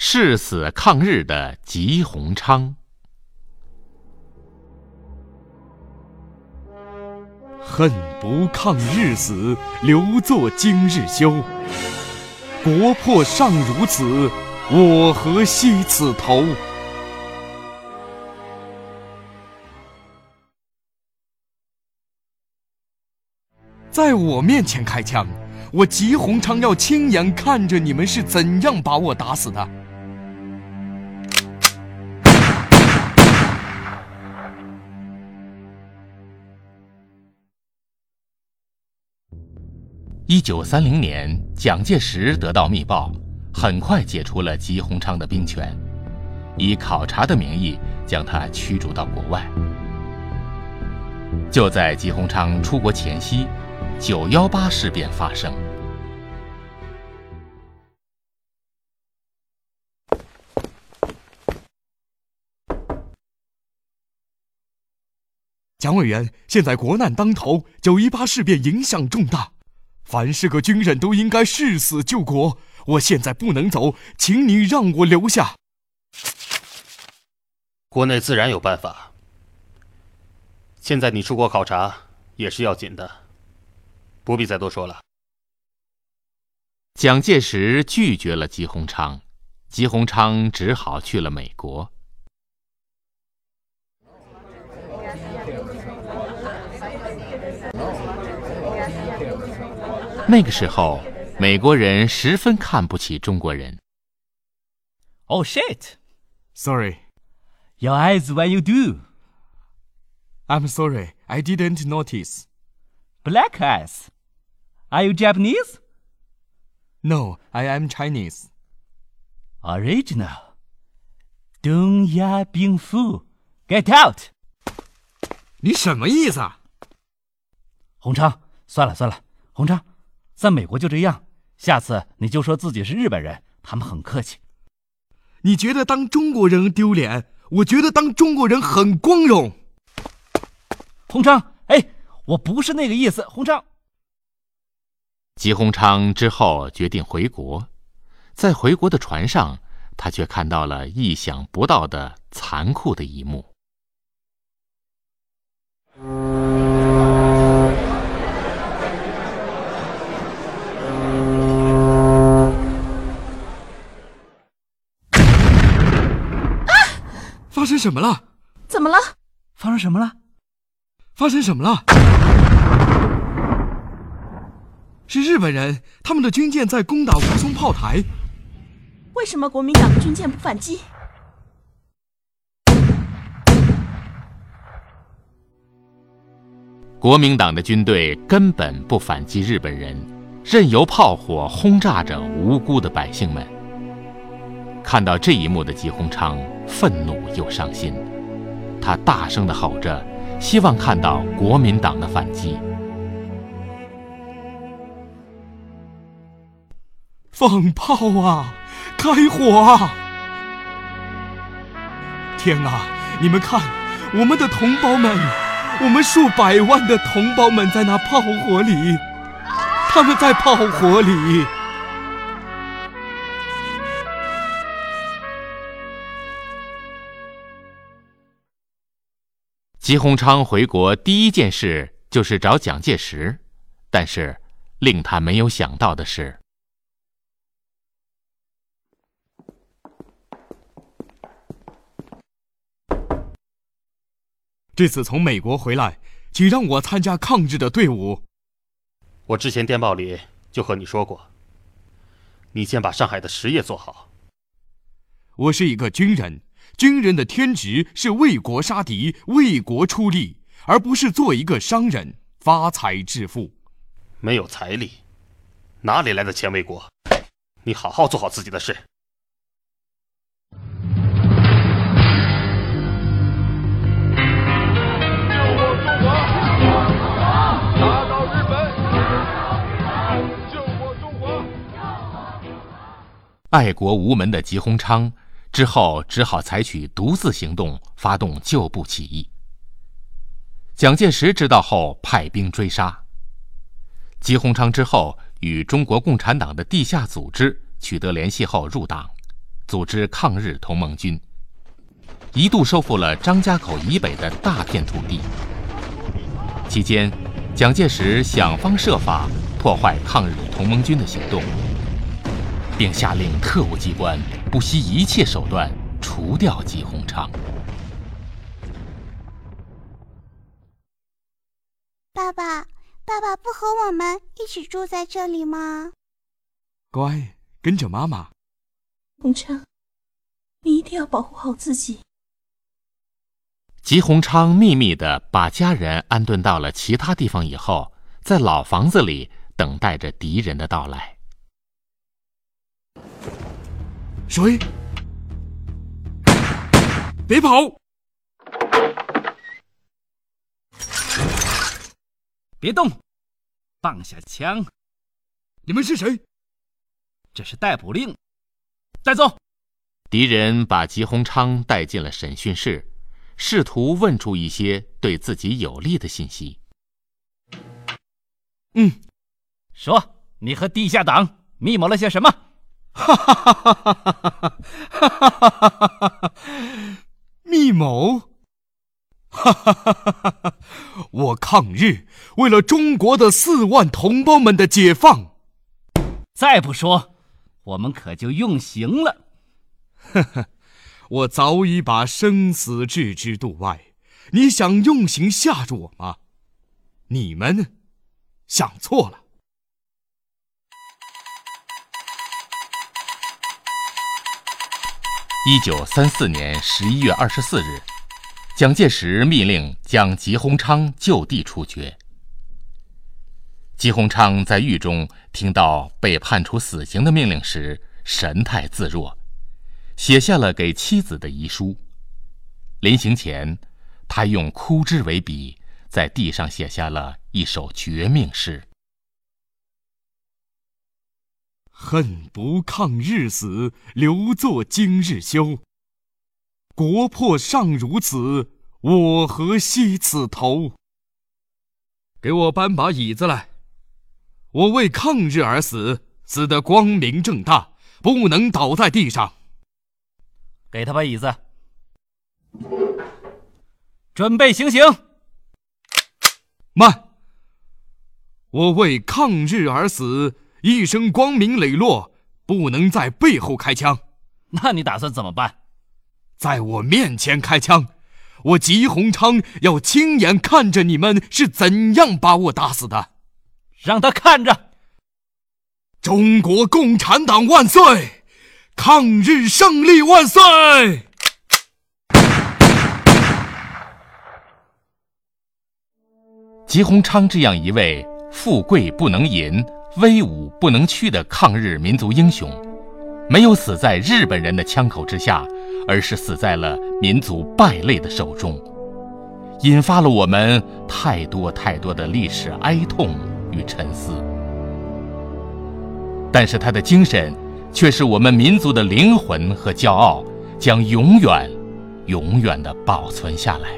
誓死抗日的吉鸿昌。恨不抗日死，留作今日休。国破尚如此，我何惜此头？在我面前开枪，我吉鸿昌要亲眼看着你们是怎样把我打死的。一九三零年，蒋介石得到密报，很快解除了吉鸿昌的兵权，以考察的名义将他驱逐到国外。就在吉鸿昌出国前夕，九幺八事变发生。蒋委员，现在国难当头，九一八事变影响重大。凡是个军人都应该誓死救国。我现在不能走，请你让我留下。国内自然有办法。现在你出国考察也是要紧的，不必再多说了。蒋介石拒绝了吉鸿昌，吉鸿昌只好去了美国。那个时候，美国人十分看不起中国人。Oh shit! Sorry. Your eyes when you do. I'm sorry. I didn't notice. Black eyes. Are you Japanese? No, I am Chinese. Original. 东亚病夫，Get out！你什么意思啊？洪昌，算了算了，洪昌。 在美国就这样，下次你就说自己是日本人，他们很客气。你觉得当中国人丢脸？我觉得当中国人很光荣。洪昌，哎，我不是那个意思，洪昌。吉鸿昌之后决定回国，在回国的船上，他却看到了意想不到的残酷的一幕。生什么了？怎么了？发生什么了？发生什么了？是日本人，他们的军舰在攻打吴淞炮台。为什么国民党的军舰不反击？国民党的军队根本不反击日本人，任由炮火轰炸着无辜的百姓们。看到这一幕的吉鸿昌愤怒又伤心，他大声的吼着，希望看到国民党的反击。放炮啊！开火啊！天啊！你们看，我们的同胞们，我们数百万的同胞们在那炮火里，他们在炮火里。吉鸿昌回国第一件事就是找蒋介石，但是令他没有想到的是，这次从美国回来，请让我参加抗日的队伍。我之前电报里就和你说过，你先把上海的实业做好。我是一个军人。军人的天职是为国杀敌、为国出力，而不是做一个商人发财致富。没有财力，哪里来的钱为国？你好好做好自己的事。救我中华！打倒日本！救我中华！爱国无门的吉鸿昌。之后只好采取独自行动，发动旧部起义。蒋介石知道后派兵追杀。吉鸿昌之后与中国共产党的地下组织取得联系后入党，组织抗日同盟军，一度收复了张家口以北的大片土地。期间，蒋介石想方设法破坏抗日同盟军的行动，并下令特务机关不惜一切手段除掉吉鸿昌。爸爸，爸爸不和我们一起住在这里吗？乖，跟着妈妈。鸿昌，你一定要保护好自己。吉鸿昌秘密的把家人安顿到了其他地方以后，在老房子里等待着敌人的到来。谁？别跑！别动！放下枪！你们是谁？这是逮捕令，带走。敌人把吉鸿昌带进了审讯室。试图问出一些对自己有利的信息。嗯，说你和地下党密谋了些什么？哈哈哈哈哈哈！哈哈哈哈！密谋？哈哈哈哈哈！我抗日，为了中国的四万同胞们的解放。再不说，我们可就用刑了。呵呵。我早已把生死置之度外，你想用刑吓住我吗？你们想错了。一九三四年十一月二十四日，蒋介石密令将吉鸿昌就地处决。吉鸿昌在狱中听到被判处死刑的命令时，神态自若。写下了给妻子的遗书。临行前，他用枯枝为笔，在地上写下了一首绝命诗：“恨不抗日死，留作今日休。国破尚如此，我何惜此头？”给我搬把椅子来。我为抗日而死，死得光明正大，不能倒在地上。给他把椅子，准备行刑。慢！我为抗日而死，一生光明磊落，不能在背后开枪。那你打算怎么办？在我面前开枪！我吉鸿昌要亲眼看着你们是怎样把我打死的。让他看着！中国共产党万岁！抗日胜利万岁！吉鸿昌这样一位富贵不能淫、威武不能屈的抗日民族英雄，没有死在日本人的枪口之下，而是死在了民族败类的手中，引发了我们太多太多的历史哀痛与沉思。但是他的精神。却是我们民族的灵魂和骄傲，将永远、永远的保存下来。